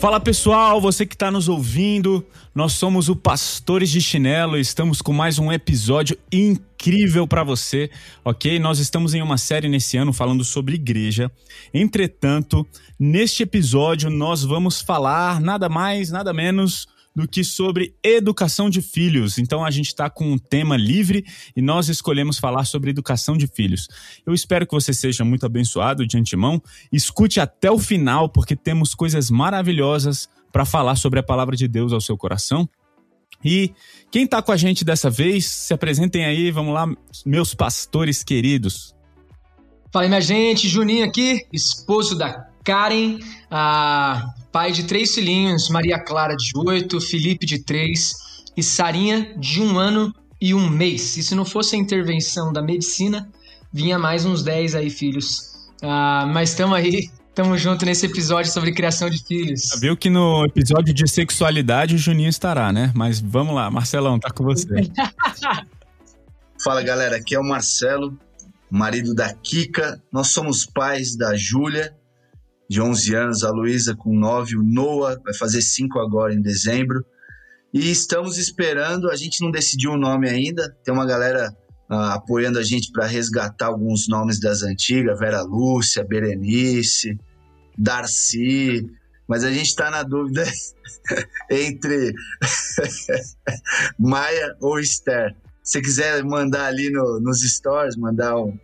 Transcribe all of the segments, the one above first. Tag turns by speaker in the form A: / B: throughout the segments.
A: Fala pessoal, você que está nos ouvindo, nós somos o Pastores de Chinelo e estamos com mais um episódio incrível para você, ok? Nós estamos em uma série nesse ano falando sobre igreja. Entretanto, neste episódio nós vamos falar nada mais, nada menos do que sobre educação de filhos. Então a gente está com um tema livre e nós escolhemos falar sobre educação de filhos. Eu espero que você seja muito abençoado de antemão. Escute até o final, porque temos coisas maravilhosas para falar sobre a palavra de Deus ao seu coração. E quem está com a gente dessa vez, se apresentem aí, vamos lá, meus pastores queridos.
B: Fala aí, minha gente, Juninho aqui, esposo da Karen, a pai de três filhinhos, Maria Clara de oito, Felipe de três e Sarinha de um ano e um mês. E se não fosse a intervenção da medicina, vinha mais uns dez aí filhos. Ah, mas estamos aí, estamos junto nesse episódio sobre criação de filhos.
A: Já viu que no episódio de sexualidade o Juninho estará, né? Mas vamos lá, Marcelão, tá com você.
C: Fala galera, aqui é o Marcelo, marido da Kika. Nós somos pais da Júlia de 11 anos, a Luísa com 9, o Noah vai fazer 5 agora em dezembro. E estamos esperando, a gente não decidiu o nome ainda, tem uma galera uh, apoiando a gente para resgatar alguns nomes das antigas, Vera Lúcia, Berenice, Darcy, mas a gente está na dúvida entre Maia ou Esther. Se quiser mandar ali no, nos stories, mandar um,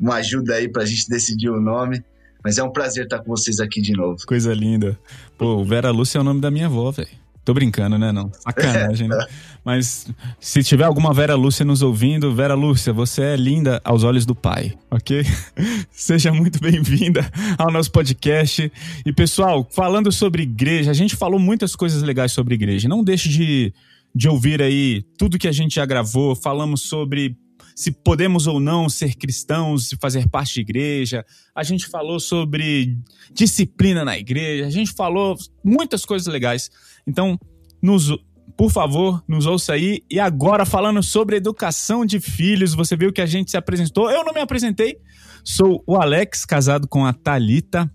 C: uma ajuda aí para a gente decidir o nome, mas é um prazer estar com vocês aqui de novo.
A: Coisa linda. Pô, Vera Lúcia é o nome da minha avó, velho. Tô brincando, né? Não. Sacanagem, né? Mas se tiver alguma Vera Lúcia nos ouvindo, Vera Lúcia, você é linda aos olhos do pai, ok? Seja muito bem-vinda ao nosso podcast. E pessoal, falando sobre igreja, a gente falou muitas coisas legais sobre igreja. Não deixe de, de ouvir aí tudo que a gente já gravou. Falamos sobre se podemos ou não ser cristãos e fazer parte de igreja. A gente falou sobre disciplina na igreja. A gente falou muitas coisas legais. Então, nos, por favor, nos ouça aí. E agora, falando sobre educação de filhos, você viu que a gente se apresentou. Eu não me apresentei. Sou o Alex, casado com a Talita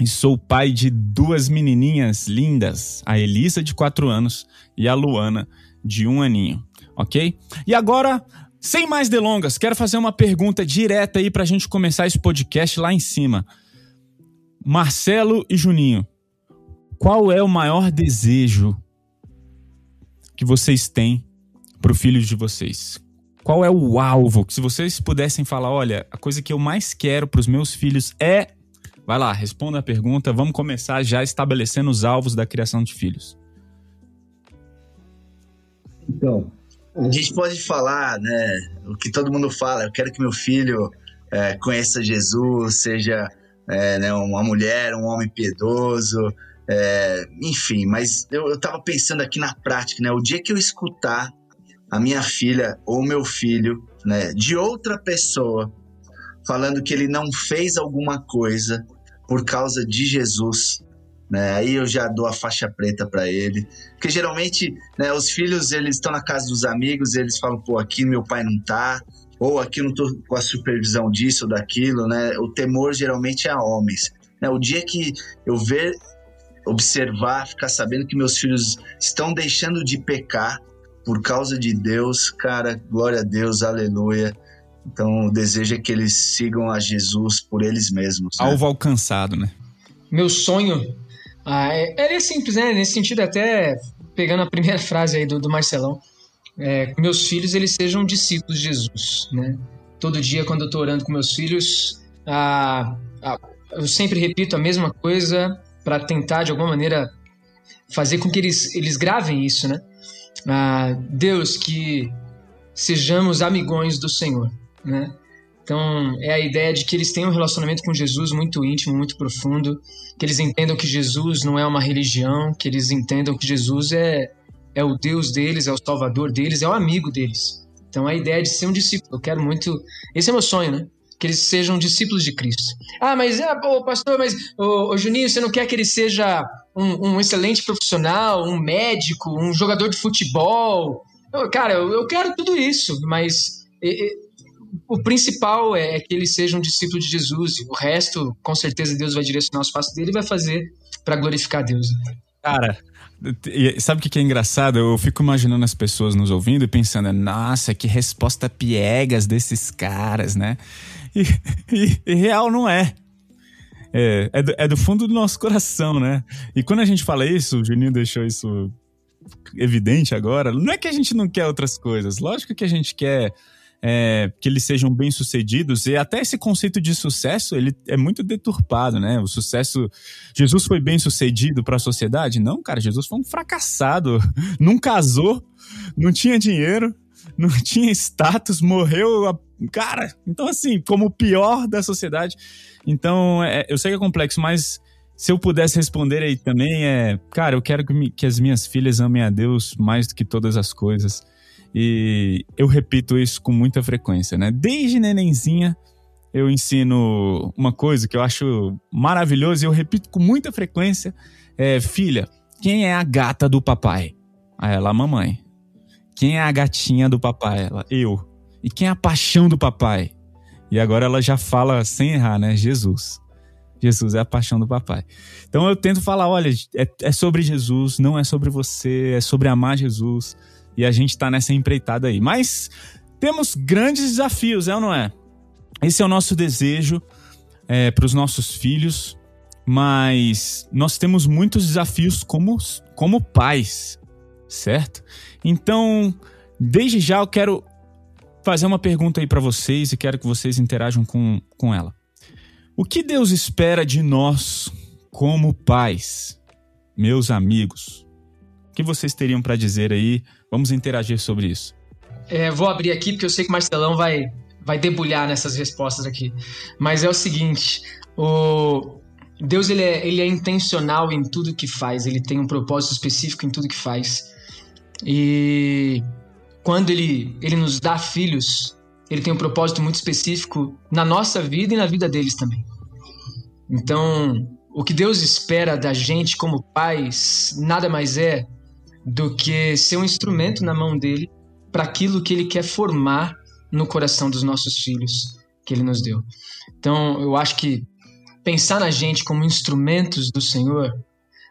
A: e sou pai de duas menininhas lindas, a Elisa de 4 anos e a Luana de um aninho, ok? E agora sem mais delongas, quero fazer uma pergunta direta aí para a gente começar esse podcast lá em cima. Marcelo e Juninho, qual é o maior desejo que vocês têm para filho de vocês? Qual é o alvo? Se vocês pudessem falar, olha, a coisa que eu mais quero para os meus filhos é. Vai lá, responda a pergunta. Vamos começar já estabelecendo os alvos da criação de filhos.
C: Então, a gente pode falar, né, o que todo mundo fala, eu quero que meu filho é, conheça Jesus, seja é, né, uma mulher, um homem piedoso, é, enfim, mas eu, eu tava pensando aqui na prática, né, o dia que eu escutar a minha filha ou meu filho, né, de outra pessoa, falando que ele não fez alguma coisa por causa de Jesus, né? Aí eu já dou a faixa preta para ele, porque geralmente, né, os filhos eles estão na casa dos amigos, eles falam, pô, aqui meu pai não tá, ou aqui não tô com a supervisão disso ou daquilo, né? O temor geralmente é a homens. Né? O dia que eu ver, observar, ficar sabendo que meus filhos estão deixando de pecar por causa de Deus, cara, glória a Deus, aleluia. Então, o desejo é que eles sigam a Jesus por eles mesmos.
A: Né? Alvo alcançado, né?
B: Meu sonho ah, é, é simples, né? Nesse sentido, até pegando a primeira frase aí do, do Marcelão, é, meus filhos eles sejam discípulos de Jesus, né? Todo dia quando eu estou orando com meus filhos, ah, ah, eu sempre repito a mesma coisa para tentar de alguma maneira fazer com que eles, eles gravem isso, né? Ah, Deus, que sejamos amigões do Senhor, né? Então, é a ideia de que eles têm um relacionamento com Jesus muito íntimo, muito profundo, que eles entendam que Jesus não é uma religião, que eles entendam que Jesus é, é o Deus deles, é o Salvador deles, é o amigo deles. Então, a ideia de ser um discípulo, eu quero muito. Esse é meu sonho, né? Que eles sejam discípulos de Cristo. Ah, mas, ah, pastor, mas, ô, Juninho, você não quer que ele seja um, um excelente profissional, um médico, um jogador de futebol? Cara, eu, eu quero tudo isso, mas o principal é, que eles sejam discípulos de Jesus. E o resto, com certeza, Deus vai direcionar os passos dele e vai fazer para glorificar Deus.
A: Cara, sabe o que é engraçado? Eu fico imaginando as pessoas nos ouvindo e pensando, nossa, que resposta piegas desses caras, né? E, e, e real não é. É, é do, é do, fundo do nosso coração, né? E quando a gente fala isso, o Juninho deixou isso evidente agora, não é que a gente não quer outras coisas. Lógico que a gente quer é, que eles sejam bem-sucedidos. E até esse conceito de sucesso, ele é muito deturpado, né? O sucesso... Jesus foi bem-sucedido para a sociedade? Não, cara, Jesus foi um fracassado. Não casou, não tinha dinheiro, não tinha status, morreu... A... Cara, então assim, como o pior da sociedade. Então, é, eu sei que é complexo, mas se eu pudesse responder aí também é, cara, eu quero que, me, que as minhas filhas amem a Deus mais do que todas as coisas. E eu repito isso com muita frequência, né? Desde nenenzinha eu ensino uma coisa que eu acho maravilhosa e eu repito com muita frequência: é, filha, quem é a gata do papai? Aí ela, a mamãe. Quem é a gatinha do papai? Ela, eu. E quem é a paixão do papai? E agora ela já fala sem errar, né? Jesus. Jesus é a paixão do papai. Então eu tento falar: olha, é, é sobre Jesus, não é sobre você, é sobre amar Jesus e a gente está nessa empreitada aí. Mas temos grandes desafios, é ou não é? Esse é o nosso desejo é, para os nossos filhos, mas nós temos muitos desafios como, como pais, certo? Então, desde já eu quero fazer uma pergunta aí para vocês e quero que vocês interajam com, com ela. O que Deus espera de nós como pais, meus amigos? O que vocês teriam para dizer aí Vamos interagir sobre isso.
B: É, vou abrir aqui porque eu sei que o Marcelão vai, vai debulhar nessas respostas aqui. Mas é o seguinte: o Deus ele é, ele é intencional em tudo que faz, ele tem um propósito específico em tudo que faz. E quando ele, ele nos dá filhos, ele tem um propósito muito específico na nossa vida e na vida deles também. Então, o que Deus espera da gente como pais nada mais é do que ser um instrumento na mão dele para aquilo que ele quer formar no coração dos nossos filhos que ele nos deu. Então, eu acho que pensar na gente como instrumentos do Senhor,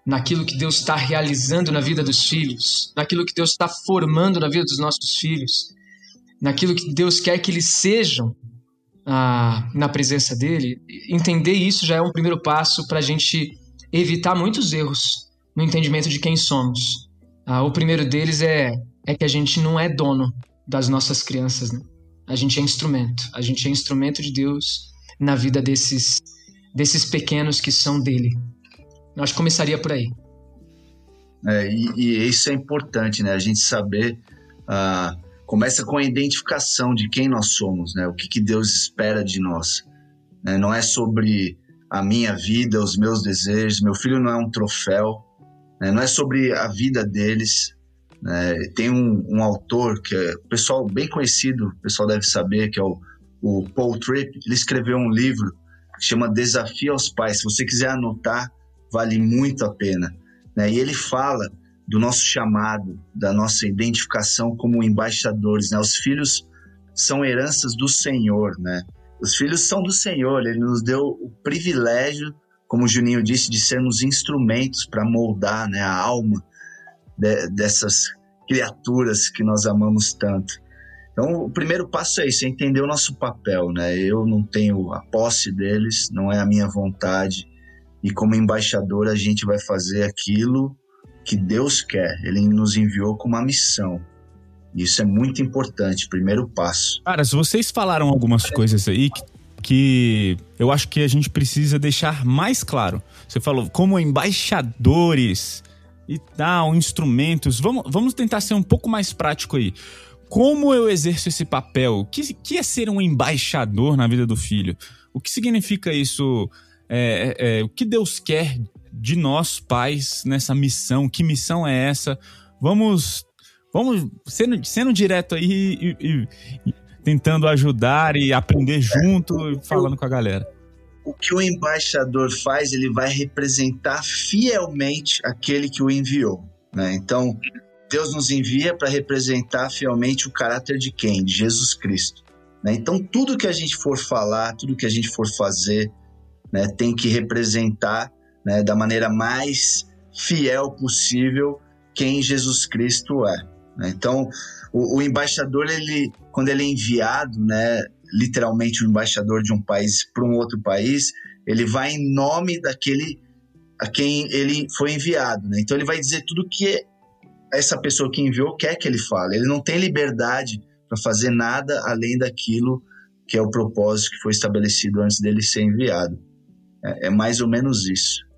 B: naquilo que Deus está realizando na vida dos filhos, naquilo que Deus está formando na vida dos nossos filhos, naquilo que Deus quer que eles sejam ah, na presença dele, entender isso já é um primeiro passo para a gente evitar muitos erros no entendimento de quem somos ah, o primeiro deles é, é que a gente não é dono das nossas crianças, né? A gente é instrumento. A gente é instrumento de Deus na vida desses, desses pequenos que são dele. Eu acho que começaria por aí.
C: É, e, e, isso é importante, né? A gente saber. Ah, começa com a identificação de quem nós somos, né? O que, que Deus espera de nós. Né? Não é sobre a minha vida, os meus desejos. Meu filho não é um troféu. Né? Não é sobre a vida deles. Né? Tem um, um, autor que é pessoal bem conhecido, o pessoal deve saber, que é o, o Paul Tripp. Ele escreveu um livro que chama Desafio aos Pais. Se você quiser anotar, vale muito a pena. Né? E ele fala do nosso chamado, da nossa identificação como embaixadores. Né? Os filhos são heranças do Senhor, né? Os filhos são do Senhor, ele nos deu o privilégio como o Juninho disse, de sermos instrumentos para moldar né, a alma de, dessas criaturas que nós amamos tanto. Então, o primeiro passo é isso, é entender o nosso papel, né? Eu não tenho a posse deles, não é a minha vontade, e como embaixador a gente vai fazer aquilo que Deus quer. Ele nos enviou com uma missão. Isso é muito importante, primeiro passo.
A: Cara, se vocês falaram algumas coisas aí que que eu acho que a gente precisa deixar mais claro. Você falou como embaixadores e tal, instrumentos. Vamos, vamos tentar ser um pouco mais prático aí. como eu exerço esse papel? O que, que é ser um embaixador na vida do filho? O que significa isso? É, é, é, o que Deus quer de nós, pais, nessa missão? Que missão é essa? Vamos, vamos sendo, sendo direto aí e, e, e tentando ajudar e aprender junto, falando com a galera.
C: O que o embaixador faz, ele vai representar fielmente aquele que o enviou. Né? Então, Deus nos envia para representar fielmente o caráter de quem? De Jesus Cristo. Né? Então, tudo que a gente for falar, tudo que a gente for fazer, né, tem que representar né, da maneira mais fiel possível quem Jesus Cristo é. Né? Então, o, o, embaixador, ele, quando ele é enviado, né, literalmente o um embaixador de um país para um outro país, ele vai em nome daquele a quem ele foi enviado. Né? Então, ele vai dizer tudo que essa pessoa que enviou quer que ele fale. Ele não tem liberdade para fazer nada além daquilo que é o propósito que foi estabelecido antes dele ser enviado. É, é mais ou menos isso.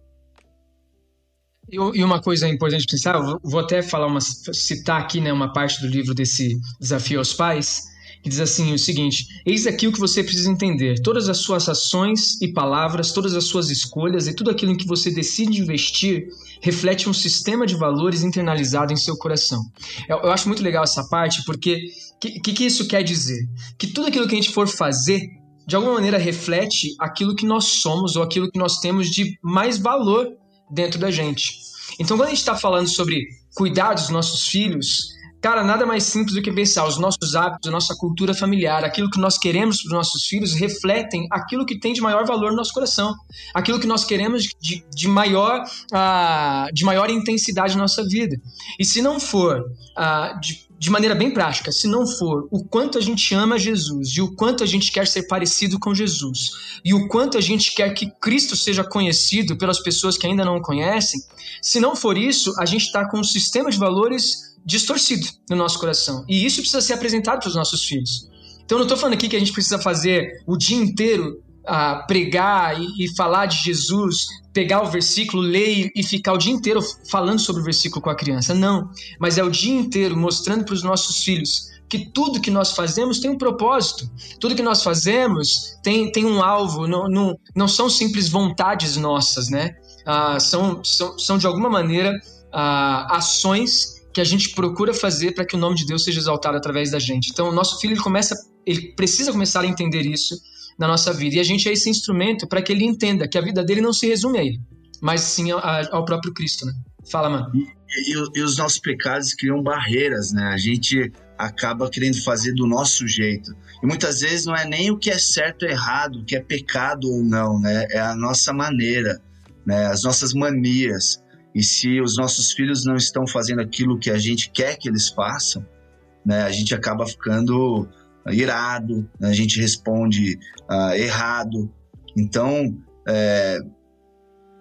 B: E uma coisa importante pensar, vou até falar uma, citar aqui né, uma parte do livro desse desafio aos pais, que diz assim o seguinte: Eis aqui o que você precisa entender. Todas as suas ações e palavras, todas as suas escolhas e tudo aquilo em que você decide investir reflete um sistema de valores internalizado em seu coração. Eu, eu acho muito legal essa parte, porque o que, que, que isso quer dizer? Que tudo aquilo que a gente for fazer de alguma maneira reflete aquilo que nós somos ou aquilo que nós temos de mais valor dentro da gente. Então, quando a gente está falando sobre cuidar dos nossos filhos, cara, nada mais simples do que pensar os nossos hábitos, a nossa cultura familiar, aquilo que nós queremos para os nossos filhos refletem aquilo que tem de maior valor no nosso coração, aquilo que nós queremos de, de maior, uh, de maior intensidade na nossa vida. E se não for uh, de de maneira bem prática, se não for o quanto a gente ama Jesus e o quanto a gente quer ser parecido com Jesus e o quanto a gente quer que Cristo seja conhecido pelas pessoas que ainda não o conhecem, se não for isso, a gente está com um sistema de valores distorcido no nosso coração. E isso precisa ser apresentado para os nossos filhos. Então, não estou falando aqui que a gente precisa fazer o dia inteiro a pregar e, e, falar de Jesus, pegar o versículo, ler e ficar o dia inteiro falando sobre o versículo com a criança. Não, mas é o dia inteiro mostrando para os nossos filhos que tudo que nós fazemos tem um propósito, tudo que nós fazemos tem, tem um alvo, não, não, não são simples vontades nossas, né? Ah, são, são, são de alguma maneira ah, ações que a gente procura fazer para que o nome de Deus seja exaltado através da gente. Então, o nosso filho ele começa, ele precisa começar a entender isso na nossa vida. E a gente é esse instrumento para que ele entenda que a vida dele não se resume a ele, mas sim ao próprio Cristo, né? Fala, mano.
C: E, e, e os nossos pecados criam barreiras, né? A gente acaba querendo fazer do nosso jeito. E muitas vezes não é nem o que é certo ou errado, o que é pecado ou não, né? É a nossa maneira, né? As nossas manias. E se os nossos filhos não estão fazendo aquilo que a gente quer que eles façam, né? A gente acaba ficando irado, né? a gente responde uh, errado. Então, é,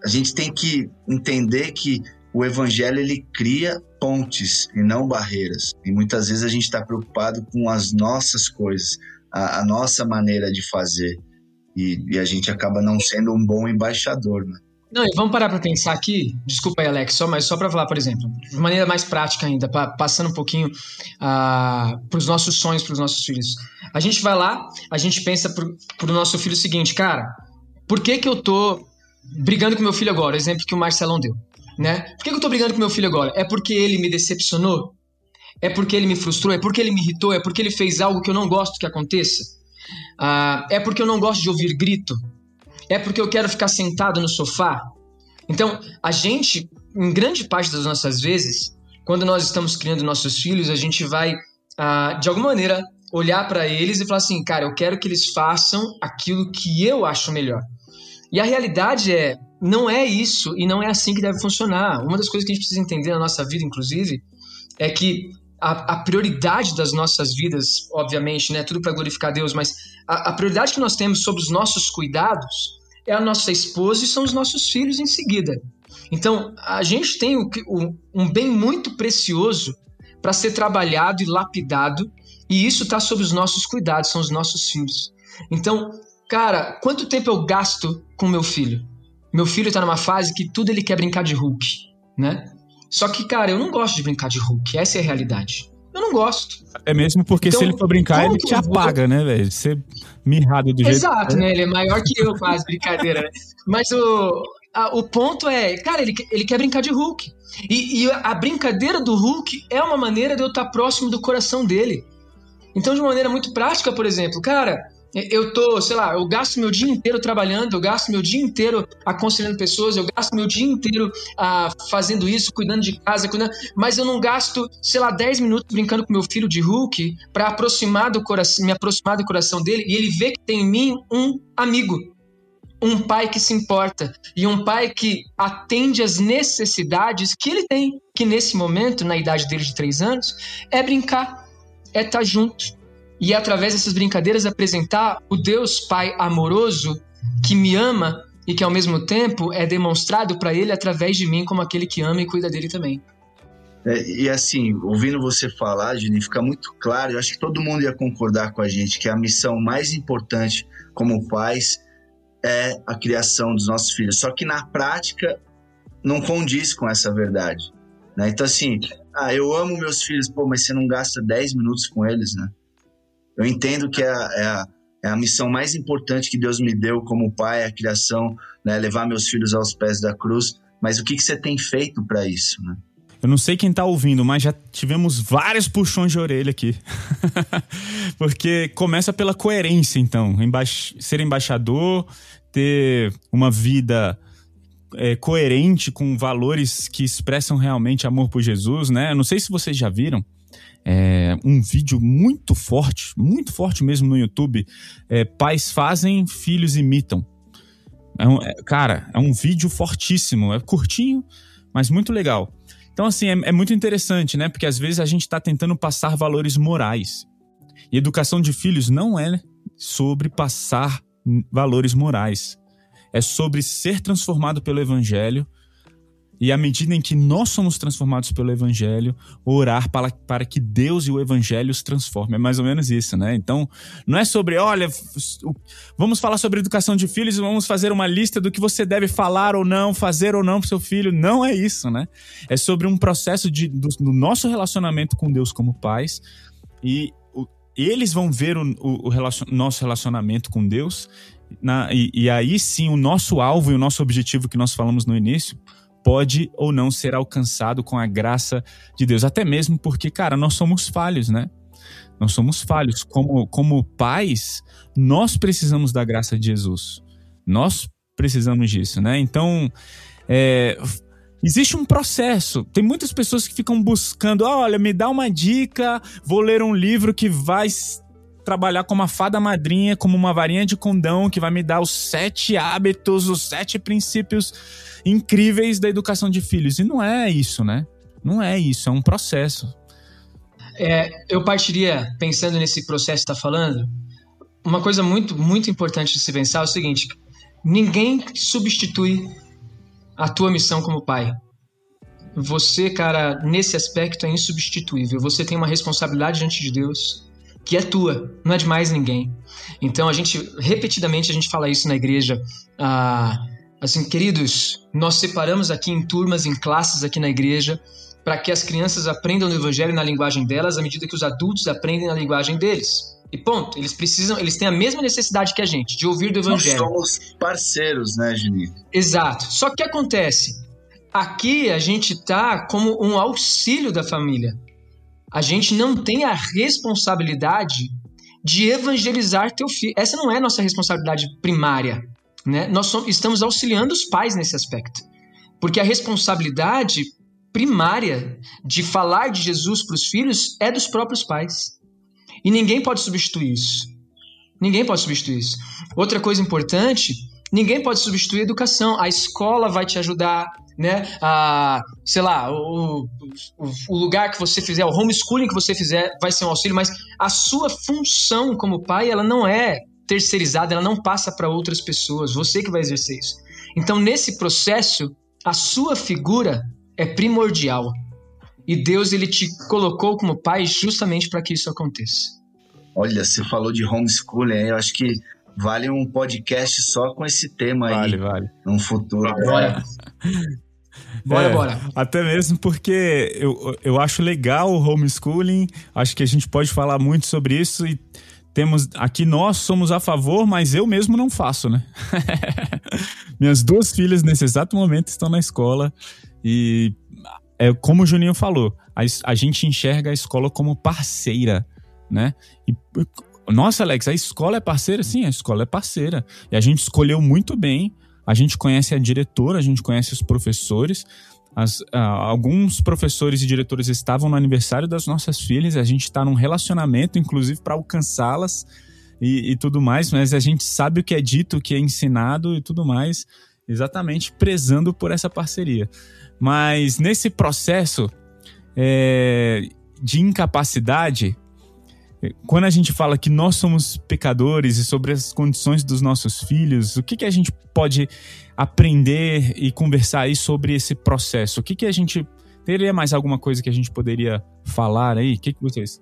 C: a gente tem que entender que o evangelho ele cria pontes e não barreiras. E muitas vezes a gente está preocupado com as nossas coisas, a, a nossa maneira de fazer. E, e, a gente acaba não sendo um bom embaixador, né?
B: Não, e vamos parar para pensar aqui, desculpa aí, Alex, só, mas só para falar, por exemplo, de maneira mais prática ainda, pra, passando um pouquinho uh, ah, para os nossos sonhos, para os nossos filhos. A gente vai lá, a gente pensa para o nosso filho o seguinte, cara, por que, que eu tô brigando com meu filho agora? Exemplo que o Marcelão deu, né? Por que, que eu tô brigando com meu filho agora? É porque ele me decepcionou? É porque ele me frustrou? É porque ele me irritou? É porque ele fez algo que eu não gosto que aconteça? Uh, é porque eu não gosto de ouvir grito? É porque eu quero ficar sentado no sofá? Então, a gente, em grande parte das nossas vezes, quando nós estamos criando nossos filhos, a gente vai, ah, de alguma maneira, olhar para eles e falar assim, cara, eu quero que eles façam aquilo que eu acho melhor. E a realidade é, não é isso e não é assim que deve funcionar. Uma das coisas que a gente precisa entender na nossa vida, inclusive, é que a, a prioridade das nossas vidas, obviamente, né, tudo para glorificar Deus, mas a, a prioridade que nós temos sobre os nossos cuidados é a nossa esposa e são os nossos filhos em seguida. Então, a gente tem um bem muito precioso para ser trabalhado e lapidado, e isso está sob os nossos cuidados, são os nossos filhos. Então, cara, quanto tempo eu gasto com meu filho? Meu filho está numa fase que tudo ele quer brincar de Hulk, né? Só que, cara, eu não gosto de brincar de Hulk, essa é a realidade. Eu não gosto.
A: É mesmo porque então, se ele for brincar, ele te apaga, né, velho? Você mirrado do
B: Exato,
A: jeito
B: Exato, né? Ele é maior que eu, quase, brincadeira. Né? Mas o, a, o ponto é, cara, ele, ele quer brincar de Hulk. E, e, a brincadeira do Hulk é uma maneira de eu estar próximo do coração dele. Então, de uma maneira muito prática, por exemplo, cara, eu tô, sei lá, eu gasto meu dia inteiro trabalhando, eu gasto meu dia inteiro aconselhando pessoas, eu gasto meu dia inteiro ah, fazendo isso, cuidando de casa, cuidando, mas eu não gasto, sei lá, 10 minutos brincando com meu filho de Hulk para aproximar do coração, me aproximar do coração dele e ele vê que tem em mim um amigo, um pai que se importa e um pai que atende às necessidades que ele tem, que nesse momento, na idade dele de 3 anos, é brincar, é estar tá junto e através dessas brincadeiras apresentar o Deus Pai amoroso que me ama e que ao mesmo tempo é demonstrado para ele através de mim como aquele que ama e cuida dele também.
C: É, e assim, ouvindo você falar, Gini, fica muito claro, eu acho que todo mundo ia concordar com a gente que a missão mais importante como pais é a criação dos nossos filhos. Só que na prática não condiz com essa verdade. Né? Então, assim, ah, eu amo meus filhos, pô, mas você não gasta 10 minutos com eles, né? Eu entendo que é a, é a, é a missão mais importante que Deus me deu como pai, a criação, né, levar meus filhos aos pés da cruz. Mas o que, que você tem feito para isso, né?
A: Eu não sei quem tá ouvindo, mas já tivemos vários puxões de orelha aqui. Porque começa pela coerência, então. Emba ser embaixador, ter uma vida é, coerente com valores que expressam realmente amor por Jesus, né? Eu não sei se vocês já viram, é, um vídeo muito forte, muito forte mesmo no YouTube. É, pais fazem, filhos imitam. É um, é, cara, é um vídeo fortíssimo, é curtinho, mas muito legal. Então, assim, é, é muito interessante, né? Porque às vezes a gente está tentando passar valores morais. E educação de filhos não é sobre passar valores morais. É sobre ser transformado pelo evangelho e à medida em que nós somos transformados pelo Evangelho, orar para, para que Deus e o Evangelho os transformem. É mais ou menos isso, né? Então, não é sobre, olha, vamos falar sobre educação de filhos vamos fazer uma lista do que você deve falar ou não, fazer ou não para seu filho. Não é isso, né? É sobre um processo de, do, do nosso relacionamento com Deus como pais e o, eles vão ver o, o, o relacion, nosso relacionamento com Deus na, e, e aí sim o nosso alvo e o nosso objetivo que nós falamos no início pode ou não ser alcançado com a graça de Deus. Até mesmo porque, cara, nós somos falhos, né? Nós somos falhos. Como, como pais, nós precisamos da graça de Jesus. Nós precisamos disso, né? Então, é, existe um processo. Tem muitas pessoas que ficam buscando, ah, olha, me dá uma dica, vou ler um livro que vai trabalhar como uma fada madrinha, como uma varinha de condão que vai me dar os sete hábitos, os sete princípios incríveis da educação de filhos. E não é isso, né? Não é isso, é um processo.
B: É, eu partiria, pensando nesse processo que está falando, uma coisa muito, muito importante de se pensar é o seguinte: ninguém substitui a tua missão como pai. Você, cara, nesse aspecto é insubstituível. Você tem uma responsabilidade diante de Deus que é tua, não é de mais ninguém. Então a gente repetidamente a gente fala isso na igreja. Ah, assim, queridos, nós separamos aqui em turmas, em classes aqui na igreja, para que as crianças aprendam o evangelho na linguagem delas, à medida que os adultos aprendem na linguagem deles. E ponto. Eles precisam, eles têm a mesma necessidade que a gente de ouvir do evangelho.
C: Nós somos parceiros, né, Juninho?
B: Exato. Só que o que acontece? Aqui a gente tá como um auxílio da família a gente não tem a responsabilidade de evangelizar teu filho. Essa não é a nossa responsabilidade primária. Né? Nós somos, estamos auxiliando os pais nesse aspecto. Porque a responsabilidade primária de falar de Jesus para os filhos é dos próprios pais. E ninguém pode substituir isso. Ninguém pode substituir isso. Outra coisa importante Ninguém pode substituir a educação. A escola vai te ajudar, né? A, sei lá, o, o, o, lugar que você fizer, o homeschooling que você fizer vai ser um auxílio, mas a sua função como pai, ela não é terceirizada, ela não passa para outras pessoas. Você que vai exercer isso. Então, nesse processo, a sua figura é primordial. E Deus ele te colocou como pai justamente para que isso aconteça.
C: Olha, você falou de homeschooling, eu acho que vale um podcast só com esse tema
A: vale,
C: aí.
A: Vale, vale.
C: No futuro.
B: Agora. Bora, é, bora.
A: Até mesmo porque eu, eu acho legal o homeschooling, acho que a gente pode falar muito sobre isso e temos aqui nós somos a favor, mas eu mesmo não faço, né? Minhas duas filhas nesse exato momento estão na escola e é como o Juninho falou, a, a gente enxerga a escola como parceira, né? E, nossa, Alex, a escola é parceira? Sim, a escola é parceira. E a gente escolheu muito bem. A gente conhece a diretora, a gente conhece os professores. As, uh, alguns professores e diretores estavam no aniversário das nossas filhas. A gente está num relacionamento, inclusive, para alcançá-las e, e tudo mais. Mas a gente sabe o que é dito, o que é ensinado e tudo mais, exatamente prezando por essa parceria. Mas nesse processo é, de incapacidade, quando a gente fala que nós somos pecadores e sobre as condições dos nossos filhos, o que, que a gente pode aprender e conversar aí sobre esse processo? O que, que a gente. Teria mais alguma coisa que a gente poderia falar aí? O que, que vocês.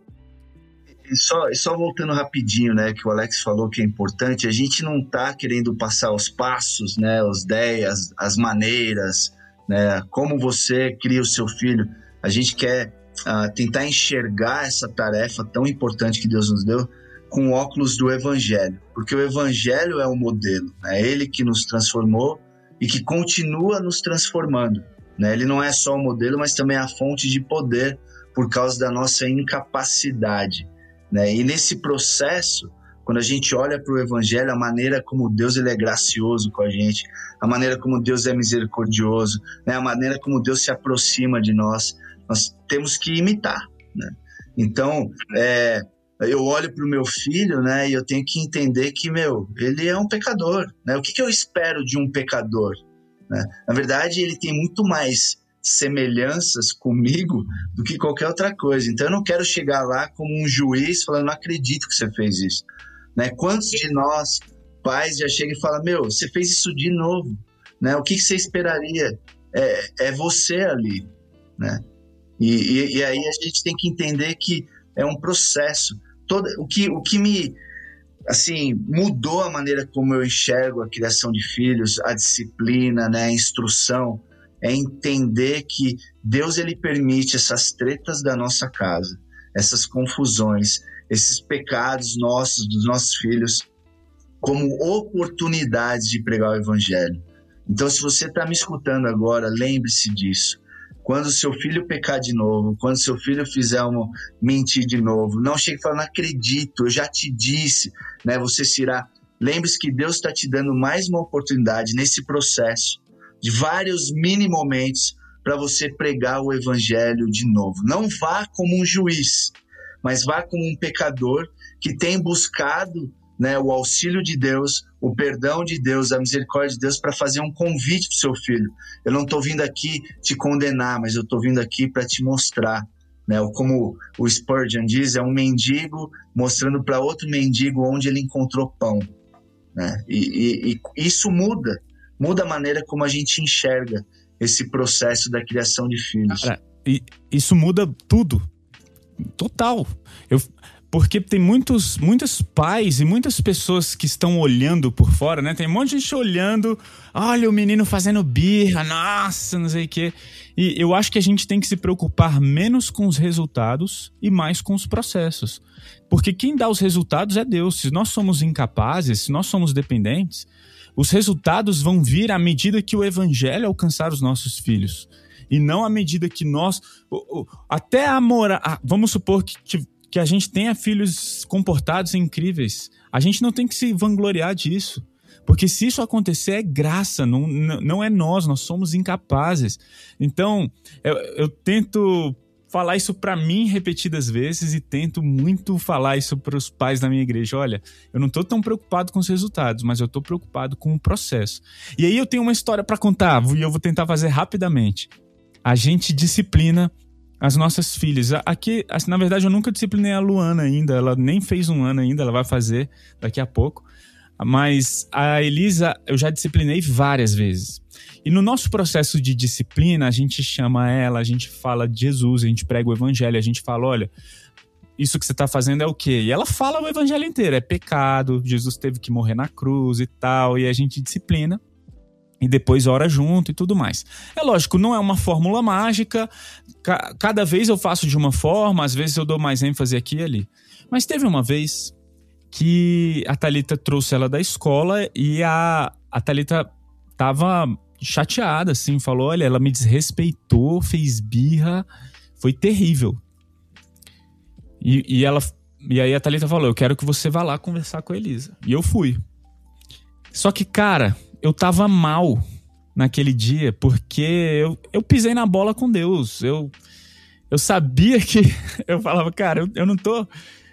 C: Só, só voltando rapidinho, né, que o Alex falou que é importante, a gente não tá querendo passar os passos, né, as ideias, as maneiras, né, como você cria o seu filho. A gente quer uh, tentar enxergar essa tarefa tão importante que Deus nos deu com óculos do Evangelho, porque o Evangelho é o modelo, é ele que nos transformou e que continua nos transformando. Né? Ele não é só o modelo, mas também a fonte de poder por causa da nossa incapacidade. Né? E nesse processo, quando a gente olha para o Evangelho, a maneira como Deus ele é gracioso com a gente, a maneira como Deus é misericordioso, né? a maneira como Deus se aproxima de nós, nós temos que imitar, né? Então, é, eu olho para o meu filho, né, e eu tenho que entender que, meu, ele é um pecador, né? O que, que eu espero de um pecador? Né? Na verdade, ele tem muito mais semelhanças comigo do que qualquer outra coisa. Então, eu não quero chegar lá como um juiz falando, não acredito que você fez isso. Né? Quantos de nós, pais, já chegam e falam, meu, você fez isso de novo, né? O que, que você esperaria? É, é você ali, né? E, e, e, aí a gente tem que entender que é um processo. Todo, o, que, o que me assim mudou a maneira como eu enxergo a criação de filhos, a disciplina, né, a instrução, é entender que Deus ele permite essas tretas da nossa casa, essas confusões, esses pecados nossos, dos nossos filhos, como oportunidades de pregar o evangelho. Então, se você está me escutando agora, lembre-se disso. Quando seu filho pecar de novo, quando seu filho fizer uma mentir de novo, não chegue fale, não acredito, eu já te disse, né? Você se irá. Lembre-se que Deus está te dando mais uma oportunidade nesse processo, de vários mini momentos, para você pregar o evangelho de novo. Não vá como um juiz, mas vá como um pecador que tem buscado né, o auxílio de Deus, o perdão de Deus, a misericórdia de Deus para fazer um convite para o seu filho. Eu não estou vindo aqui te condenar, mas eu estou vindo aqui para te mostrar. Né, como o Spurgeon diz, é um mendigo mostrando para outro mendigo onde ele encontrou pão. Né? E, e, e isso muda, muda a maneira como a gente enxerga esse processo da criação de filhos. Cara,
A: isso muda tudo. Total. Eu, porque tem muitos, muitos pais e muitas pessoas que estão olhando por fora, né? Tem um monte de gente olhando, olha o menino fazendo birra, nossa, não sei o quê. E eu acho que a gente tem que se preocupar menos com os resultados e mais com os processos. Porque quem dá os resultados é Deus. Se nós somos incapazes, se nós somos dependentes, os resultados vão vir à medida que o evangelho alcançar os nossos filhos. E não à medida que nós. Até a moral. Vamos supor que, que a gente tenha filhos comportados e incríveis. A gente não tem que se vangloriar disso. Porque se isso acontecer, é graça, não, não é nós, nós somos incapazes. Então, eu, eu tento falar isso para mim repetidas vezes e tento muito falar isso para os pais da minha igreja. Olha, eu não estou tão preocupado com os resultados, mas eu estou preocupado com o processo. E aí eu tenho uma história para contar e eu vou tentar fazer rapidamente. A gente disciplina as nossas filhas. Aqui, na verdade, eu nunca disciplinei a Luana ainda, ela nem fez um ano ainda, ela vai fazer daqui a pouco. Mas a Elisa eu já disciplinei várias vezes. E no nosso processo de disciplina, a gente chama ela, a gente fala de Jesus, a gente prega o evangelho, a gente fala: olha, isso que você está fazendo é o quê? E ela fala o evangelho inteiro: é pecado, Jesus teve que morrer na cruz e tal, e a gente disciplina. E depois ora junto e tudo mais. É lógico, não é uma fórmula mágica. Cada vez eu faço de uma forma, às vezes eu dou mais ênfase aqui e ali. Mas teve uma vez que a Talita trouxe ela da escola e a, a Talita tava chateada, assim, falou: olha, ela me desrespeitou, fez birra, foi terrível. E, e ela. E aí a Thalita falou: Eu quero que você vá lá conversar com a Elisa. E eu fui. Só que, cara, eu tava mal naquele dia, porque eu, eu pisei na bola com Deus. Eu, eu sabia que. Eu falava, cara, eu, eu não tô.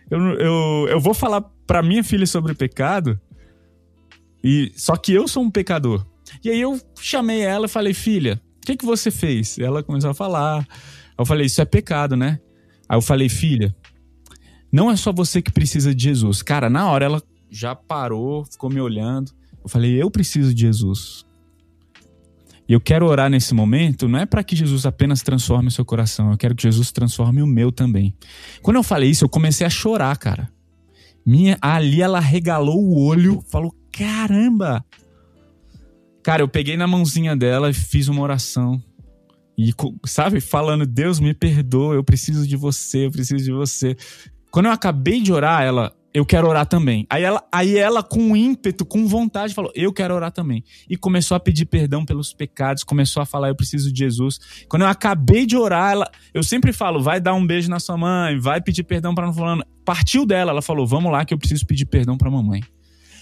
A: Eu, eu, eu vou falar pra minha filha sobre o pecado. E só que eu sou um pecador. E aí eu chamei ela e falei, filha, o que, que você fez? Ela começou a falar. Eu falei, isso é pecado, né? Aí eu falei, filha, não é só você que precisa de Jesus. Cara, na hora ela já parou, ficou me olhando. Eu falei, eu preciso de Jesus. E eu quero orar nesse momento, não é para que Jesus apenas transforme o seu coração, eu quero que Jesus transforme o meu também. Quando eu falei isso, eu comecei a chorar, cara. Minha, ali ela regalou o olho, falou: caramba! Cara, eu peguei na mãozinha dela e fiz uma oração. E, sabe, falando: Deus me perdoa, eu preciso de você, eu preciso de você. Quando eu acabei de orar, ela, eu quero orar também. Aí ela, aí ela com ímpeto, com vontade, falou: Eu quero orar também. E começou a pedir perdão pelos pecados, começou a falar: Eu preciso de Jesus. Quando eu acabei de orar, ela, eu sempre falo: Vai dar um beijo na sua mãe, vai pedir perdão para não fulano. Partiu dela, ela falou: Vamos lá que eu preciso pedir perdão para mamãe.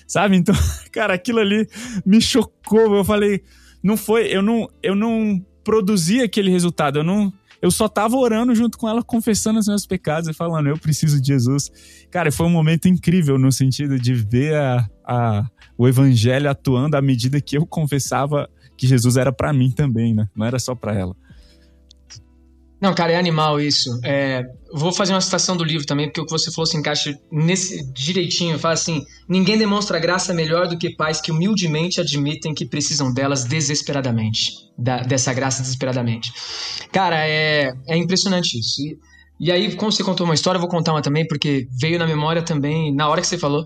A: Sabe? Então, cara, aquilo ali me chocou. Eu falei: Não foi, eu não, eu não produzi aquele resultado, eu não eu só tava orando junto com ela, confessando os meus pecados e falando, eu preciso de Jesus. Cara, foi um momento incrível no sentido de ver a, a o evangelho atuando à medida que eu confessava que Jesus era para mim também, né? Não era só para ela.
B: Não, cara, é animal isso. É, vou fazer uma citação do livro também, porque o que você falou se encaixa nesse direitinho. Fala assim: ninguém demonstra graça melhor do que pais que humildemente admitem que precisam delas desesperadamente. Da, dessa graça desesperadamente. Cara, é, é impressionante isso. E, e aí, como você contou uma história, eu vou contar uma também, porque veio na memória também, na hora que você falou.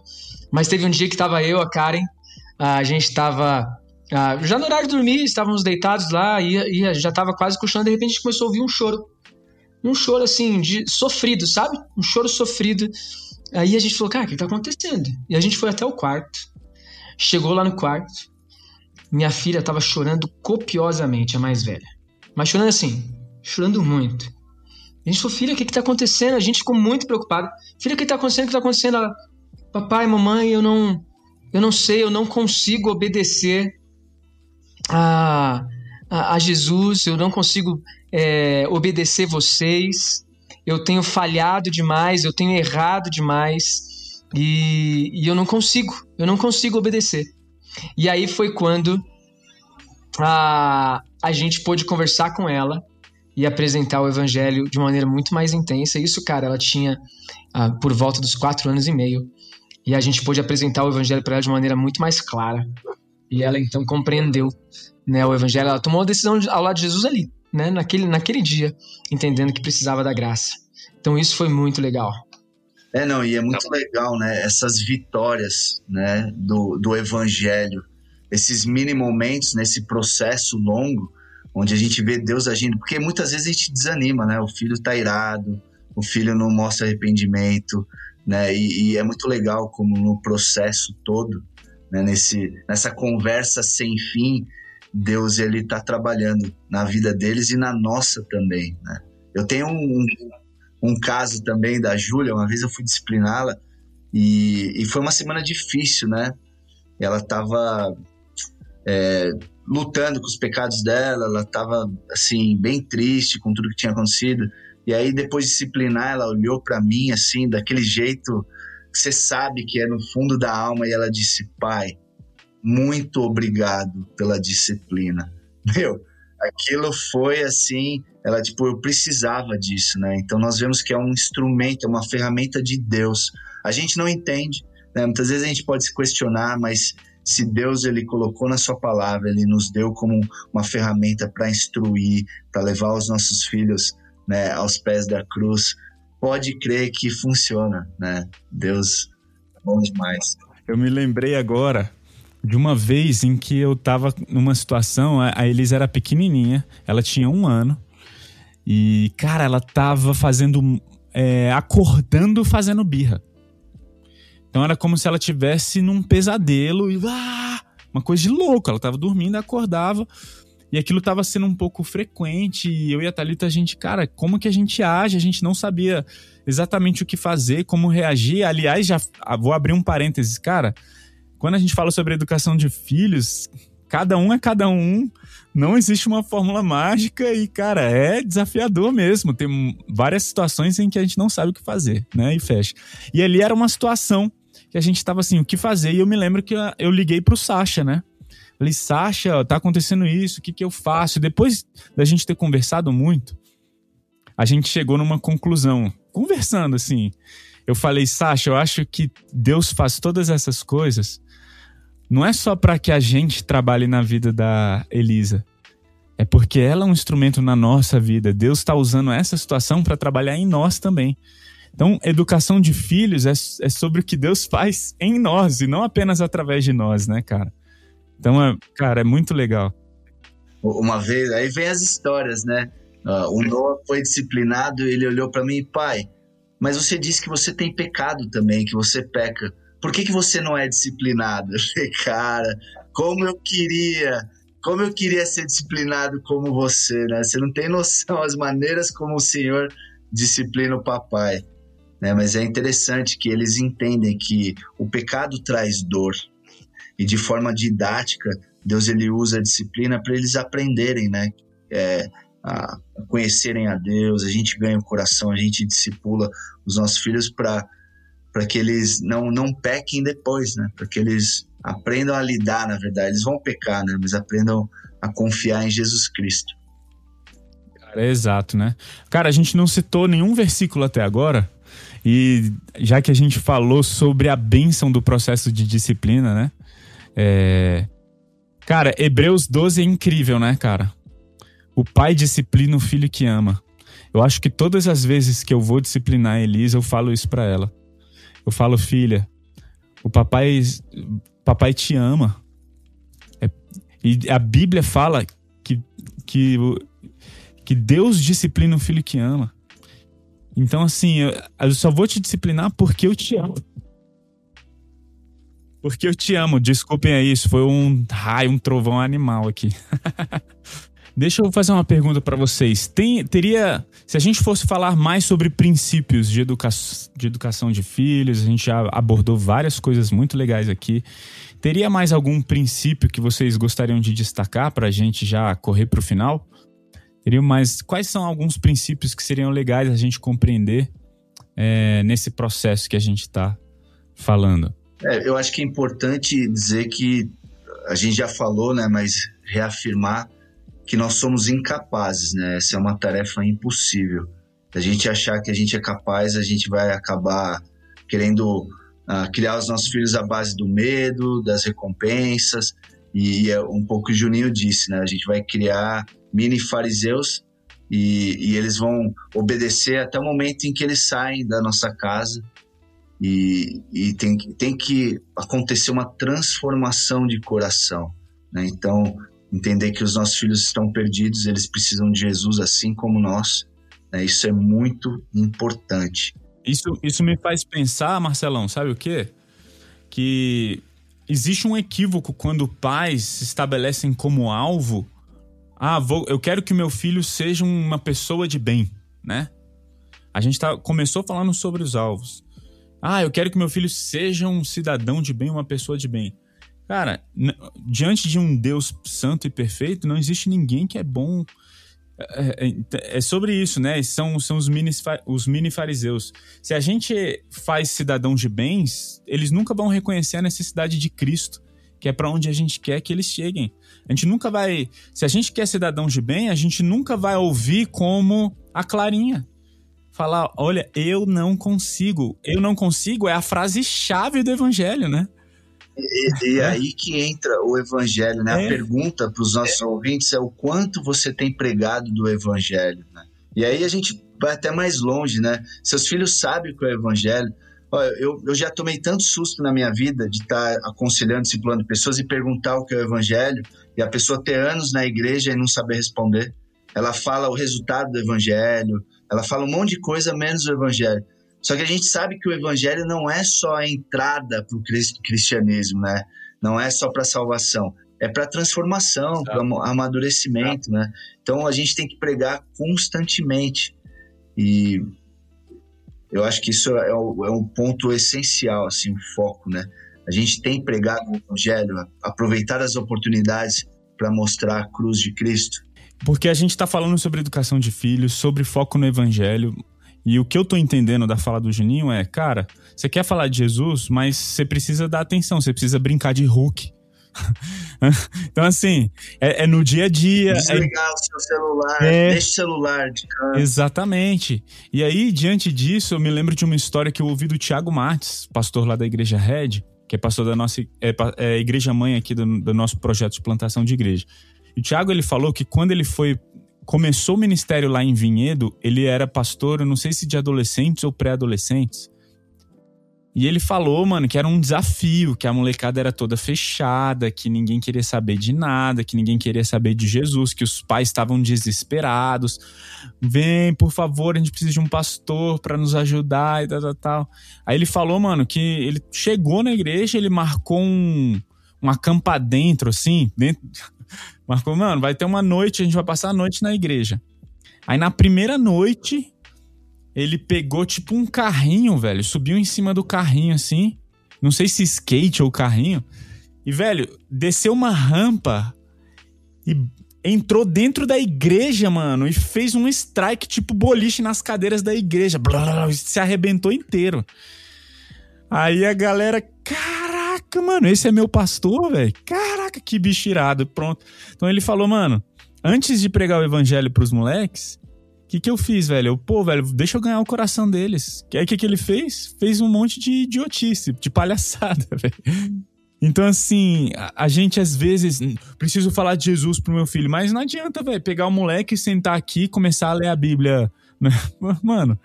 B: Mas teve um dia que tava eu, a Karen, a gente tava ah, já no horário de dormir, estávamos deitados lá e, e já estava quase cochando, de repente a gente começou a ouvir um choro. Um choro assim, de sofrido, sabe? Um choro sofrido. Aí a gente falou, cara, o que está acontecendo? E a gente foi até o quarto. Chegou lá no quarto. Minha filha estava chorando copiosamente, a mais velha. Mas chorando assim, chorando muito. A gente falou, filha, o que está acontecendo? A gente ficou muito preocupado. Filha, o que está acontecendo? O que está acontecendo? Ela, papai, mamãe, eu não, eu não sei, eu não consigo obedecer a, a, Jesus, eu não consigo é, obedecer vocês, eu tenho falhado demais, eu tenho errado demais e, e eu não consigo, eu não consigo obedecer. E aí foi quando a, a gente pôde conversar com ela e apresentar o evangelho de maneira muito mais intensa. Isso, cara, ela tinha ah, por volta dos quatro anos e meio. E a gente pôde apresentar o evangelho para ela de maneira muito mais clara. E ela então compreendeu né, o evangelho, ela tomou a decisão de, ao lado de Jesus ali, né, naquele, naquele dia, entendendo que precisava da graça. Então isso foi muito legal.
C: É, não, e é muito legal, né, essas vitórias, né, do, do evangelho, esses mini momentos nesse processo longo, onde a gente vê Deus agindo, porque muitas vezes a gente desanima, né, o filho tá irado, o filho não mostra arrependimento, né, e, e é muito legal como no processo todo, né, nesse, nessa conversa sem fim, Deus ele está trabalhando na vida deles e na nossa também, né? Eu tenho um, um caso também da Júlia, uma vez eu fui discipliná-la e, e foi uma semana difícil, né? Ela estava é, lutando com os pecados dela, ela estava assim bem triste com tudo que tinha acontecido. E aí depois de disciplinar, ela olhou para mim assim daquele jeito você sabe que é no fundo da alma e ela disse: Pai, muito obrigado pela disciplina. Meu, aquilo foi assim, ela tipo, eu precisava disso, né? Então nós vemos que é um instrumento, é uma ferramenta de Deus. A gente não entende, né? Muitas vezes a gente pode se questionar, mas se Deus ele colocou na sua palavra, ele nos deu como uma ferramenta para instruir, para levar os nossos filhos, né, aos pés da cruz pode crer que funciona, né? Deus é bom demais.
A: Eu me lembrei agora de uma vez em que eu tava numa situação, a Elisa era pequenininha, ela tinha um ano, e, cara, ela tava fazendo. É, acordando fazendo birra. Então era como se ela tivesse num pesadelo e. Ah, uma coisa de louco. Ela tava dormindo, acordava. E aquilo tava sendo um pouco frequente. E eu e a Thalita, a gente, cara, como que a gente age? A gente não sabia exatamente o que fazer, como reagir. Aliás, já ah, vou abrir um parênteses, cara. Quando a gente fala sobre educação de filhos, cada um é cada um não existe uma fórmula mágica e, cara, é desafiador mesmo. Tem várias situações em que a gente não sabe o que fazer, né? E fecha. E ali era uma situação que a gente tava assim, o que fazer? E eu me lembro que eu liguei pro Sasha, né? Falei, Sasha, tá acontecendo isso, o que que eu faço? Depois da gente ter conversado muito, a gente chegou numa conclusão. Conversando assim, eu falei, Sasha, eu acho que Deus faz todas essas coisas não é só para que a gente trabalhe na vida da Elisa. É porque ela é um instrumento na nossa vida. Deus está usando essa situação para trabalhar em nós também. Então, educação de filhos é, é, sobre o que Deus faz em nós e não apenas através de nós, né, cara? Então, é, cara, é muito legal.
C: Uma vez, aí vem as histórias, né? Uh, o Noah foi disciplinado e ele olhou para mim, pai, mas você disse que você tem pecado também, que você peca por que, que você não é disciplinado? Eu falei, cara, como eu queria, como eu queria ser disciplinado como você, né? Você não tem noção as maneiras como o Senhor disciplina o papai, né? Mas é interessante que eles entendem que o pecado traz dor e de forma didática Deus ele usa a disciplina para eles aprenderem, né? É, a conhecerem a Deus, a gente ganha o coração, a gente discipula os nossos filhos para para que eles não, não pequem depois, né? Para que eles aprendam a lidar, na verdade. Eles vão pecar, né? Mas aprendam a confiar em Jesus Cristo.
A: Cara, é exato, né? Cara, a gente não citou nenhum versículo até agora. E já que a gente falou sobre a bênção do processo de disciplina, né? É... Cara, Hebreus 12 é incrível, né, cara? O pai disciplina o filho que ama. Eu acho que todas as vezes que eu vou disciplinar a Elisa, eu falo isso para ela. Eu falo, filha, o papai, papai te ama. É, e a Bíblia fala que, que, que Deus disciplina o filho que ama. Então, assim, eu, eu só vou te disciplinar porque eu te amo. Porque eu te amo. Desculpem aí, isso foi um raio, um trovão animal aqui. Deixa eu fazer uma pergunta para vocês. Tem, teria, se a gente fosse falar mais sobre princípios de, educa de educação de filhos, a gente já abordou várias coisas muito legais aqui. Teria mais algum princípio que vocês gostariam de destacar para a gente já correr para o final? Teria mais? Quais são alguns princípios que seriam legais a gente compreender é, nesse processo que a gente está falando?
C: É, eu acho que é importante dizer que a gente já falou, né? Mas reafirmar que nós somos incapazes, né? Essa é uma tarefa impossível. A gente achar que a gente é capaz, a gente vai acabar querendo uh, criar os nossos filhos à base do medo, das recompensas, e é um pouco o Juninho disse, né? A gente vai criar mini fariseus e, e, eles vão obedecer até o momento em que eles saem da nossa casa. E, e tem, tem que acontecer uma transformação de coração. Né? Então, entender que os nossos filhos estão perdidos, eles precisam de Jesus assim como nós. Né? Isso é muito importante.
A: Isso, isso me faz pensar, Marcelão, sabe o quê? Que existe um equívoco quando pais se estabelecem como alvo. Ah, vou, eu quero que meu filho seja uma pessoa de bem, né? A gente tá, começou falando sobre os alvos. Ah, eu quero que meu filho seja um cidadão de bem, uma pessoa de bem. Cara, diante de um Deus santo e perfeito, não existe ninguém que é bom. É, é, é sobre isso, né? São, são os, mini, os mini fariseus. Se a gente faz cidadãos de bens, eles nunca vão reconhecer a necessidade de Cristo, que é para onde a gente quer que eles cheguem. A gente nunca vai. Se a gente quer cidadão de bem, a gente nunca vai ouvir como a Clarinha. Falar, olha, eu não consigo. Eu não consigo é a frase chave do evangelho, né?
C: E, e é. aí que entra o evangelho, né? É. A pergunta para os nossos é. ouvintes é o quanto você tem pregado do evangelho, né? E aí a gente vai até mais longe, né? Seus filhos sabem o que é o evangelho. Olha, eu, eu já tomei tanto susto na minha vida de estar tá aconselhando, discipulando pessoas e perguntar o que é o evangelho e a pessoa ter anos na igreja e não saber responder. Ela fala o resultado do evangelho, ela fala um monte de coisa menos o evangelho. Só que a gente sabe que o evangelho não é só a entrada para o cristianismo, né? Não é só para salvação, é para transformação, para amadurecimento, né? Então a gente tem que pregar constantemente. E eu acho que isso é, o, é um ponto essencial, assim, o foco, né? A gente tem pregado o evangelho, aproveitar as oportunidades para mostrar a cruz de Cristo.
A: Porque a gente está falando sobre educação de filhos, sobre foco no evangelho. E o que eu tô entendendo da fala do Juninho é, cara, você quer falar de Jesus, mas você precisa dar atenção, você precisa brincar de Hulk. então, assim, é, é, no dia a dia.
C: Desligar
A: é...
C: o seu celular, é... deixa o celular de canto.
A: Exatamente. E aí, diante disso, eu me lembro de uma história que eu ouvi do Tiago Martins, pastor lá da Igreja Red, que é pastor da nossa é, é igreja mãe aqui do, do nosso projeto de plantação de igreja. O Tiago ele falou que quando ele foi começou o ministério lá em Vinhedo, ele era pastor, não sei se de adolescentes ou pré-adolescentes. E ele falou, mano, que era um desafio, que a molecada era toda fechada, que ninguém queria saber de nada, que ninguém queria saber de Jesus, que os pais estavam desesperados. Vem, por favor, a gente precisa de um pastor para nos ajudar e tal, tal, tal. Aí ele falou, mano, que ele chegou na igreja, ele marcou um, um acampa dentro, assim, dentro. Marcou, mano, vai ter uma noite, a gente vai passar a noite na igreja. Aí na primeira noite, ele pegou tipo um carrinho, velho, subiu em cima do carrinho assim, não sei se skate ou carrinho, e velho, desceu uma rampa e entrou dentro da igreja, mano, e fez um strike tipo boliche nas cadeiras da igreja, blá, blá, blá, se arrebentou inteiro. Aí a galera, caraca, mano, esse é meu pastor, velho. Caraca, que bicho irado, pronto. Então ele falou, mano, antes de pregar o evangelho pros moleques, o que, que eu fiz, velho? Eu, pô, velho, deixa eu ganhar o coração deles. Aí o que, que ele fez? Fez um monte de idiotice, de palhaçada, velho. Então, assim, a, a, gente às vezes. Preciso falar de Jesus pro meu filho, mas não adianta, velho, pegar o moleque, sentar aqui e começar a ler a Bíblia. Né? Mano,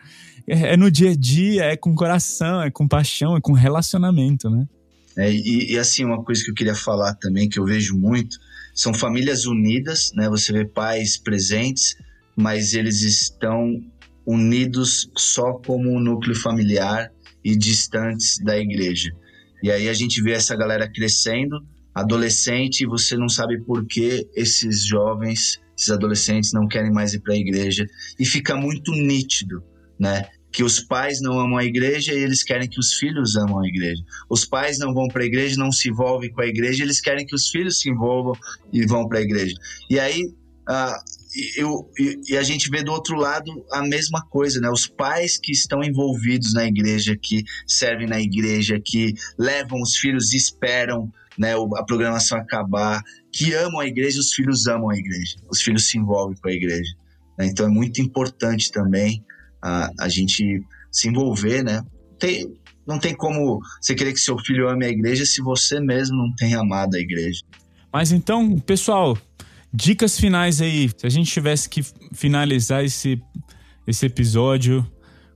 A: é, é, no dia a dia, é com coração, é com paixão, é com relacionamento, né?
C: É, e, e, assim, uma coisa que eu queria falar também, que eu vejo muito, são famílias unidas, né? Você vê pais presentes mas eles estão unidos só como um núcleo familiar e distantes da igreja. E aí a gente vê essa galera crescendo, adolescente, e você não sabe por que esses jovens, esses adolescentes não querem mais ir para a igreja. E fica muito nítido, né? Que os pais não amam a igreja e eles querem que os filhos amam a igreja. Os pais não vão para a igreja, não se envolvem com a igreja, eles querem que os filhos se envolvam e vão para a igreja. E aí ah, eu, e a gente vê do outro lado a mesma coisa, né? Os pais que estão envolvidos na igreja, que servem na igreja, que levam os filhos esperam né, a programação acabar, que amam a igreja, os filhos amam a igreja, os filhos se envolvem com a igreja. Né? Então é muito importante também a, a gente se envolver, né? Tem, não tem como você querer que seu filho ame a igreja se você mesmo não tem amado a igreja.
A: Mas então, pessoal, Dicas finais aí. Se a gente tivesse que finalizar esse, esse episódio,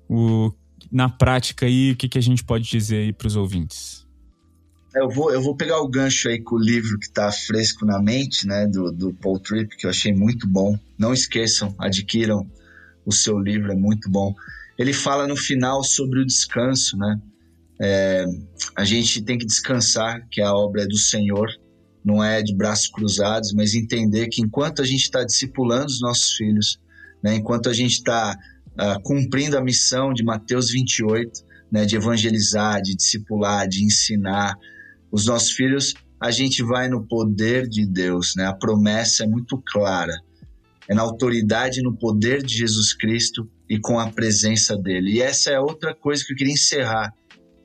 A: o, na prática aí, o que, que a gente pode dizer aí para os ouvintes?
C: É, eu vou, eu vou pegar o gancho aí com o livro que está fresco na mente, né, do, do Paul Tripp, que eu achei muito bom. Não esqueçam, adquiram o seu livro, é muito bom. Ele fala no final sobre o descanso, né? É, a gente tem que descansar, que a obra é do Senhor, não é de braços cruzados, mas entender que enquanto a gente está discipulando os nossos filhos, né, enquanto a gente está uh, ah, cumprindo a missão de Mateus 28, né, de evangelizar, de discipular, de ensinar os nossos filhos, a gente vai no poder de Deus, né? A promessa é muito clara. É na autoridade e no poder de Jesus Cristo e com a presença dele. E essa é outra coisa que eu queria encerrar.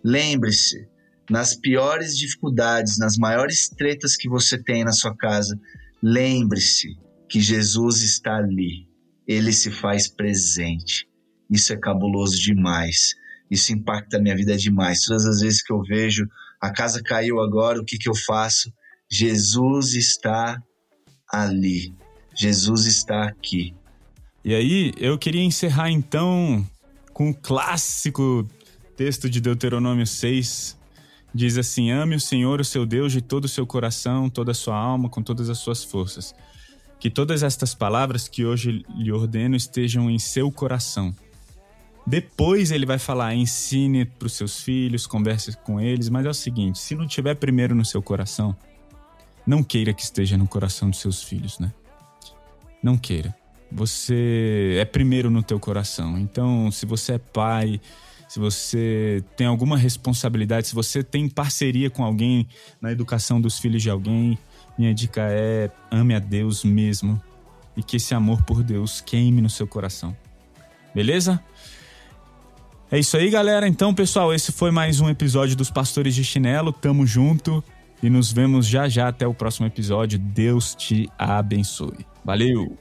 C: Lembre-se, nas piores dificuldades, nas maiores tretas que você tem na sua casa, lembre-se que Jesus está ali. Ele se faz presente. Isso é cabuloso demais. Isso impacta a minha vida demais. Todas as vezes que eu vejo a casa caiu agora, o que, que eu faço? Jesus está ali. Jesus está aqui.
A: E aí, eu queria encerrar então com o clássico texto de Deuteronômio 6 diz assim: Ame o Senhor, o seu Deus, de todo o seu coração, toda a sua alma, com todas as suas forças. Que todas estas palavras que hoje lhe ordeno estejam em seu coração. Depois ele vai falar: ensine para os seus filhos, converse com eles, mas é o seguinte: se não tiver primeiro no seu coração, não queira que esteja no coração dos seus filhos, né? Não queira. Você é primeiro no teu coração. Então, se você é pai, se você tem alguma responsabilidade, se você tem parceria com alguém na educação dos filhos de alguém, minha dica é ame a Deus mesmo e que esse amor por Deus queime no seu coração. Beleza? É isso aí, galera. Então, pessoal, esse foi mais um episódio dos Pastores de Chinelo. Tamo junto e nos vemos já já até o próximo episódio. Deus te abençoe. Valeu!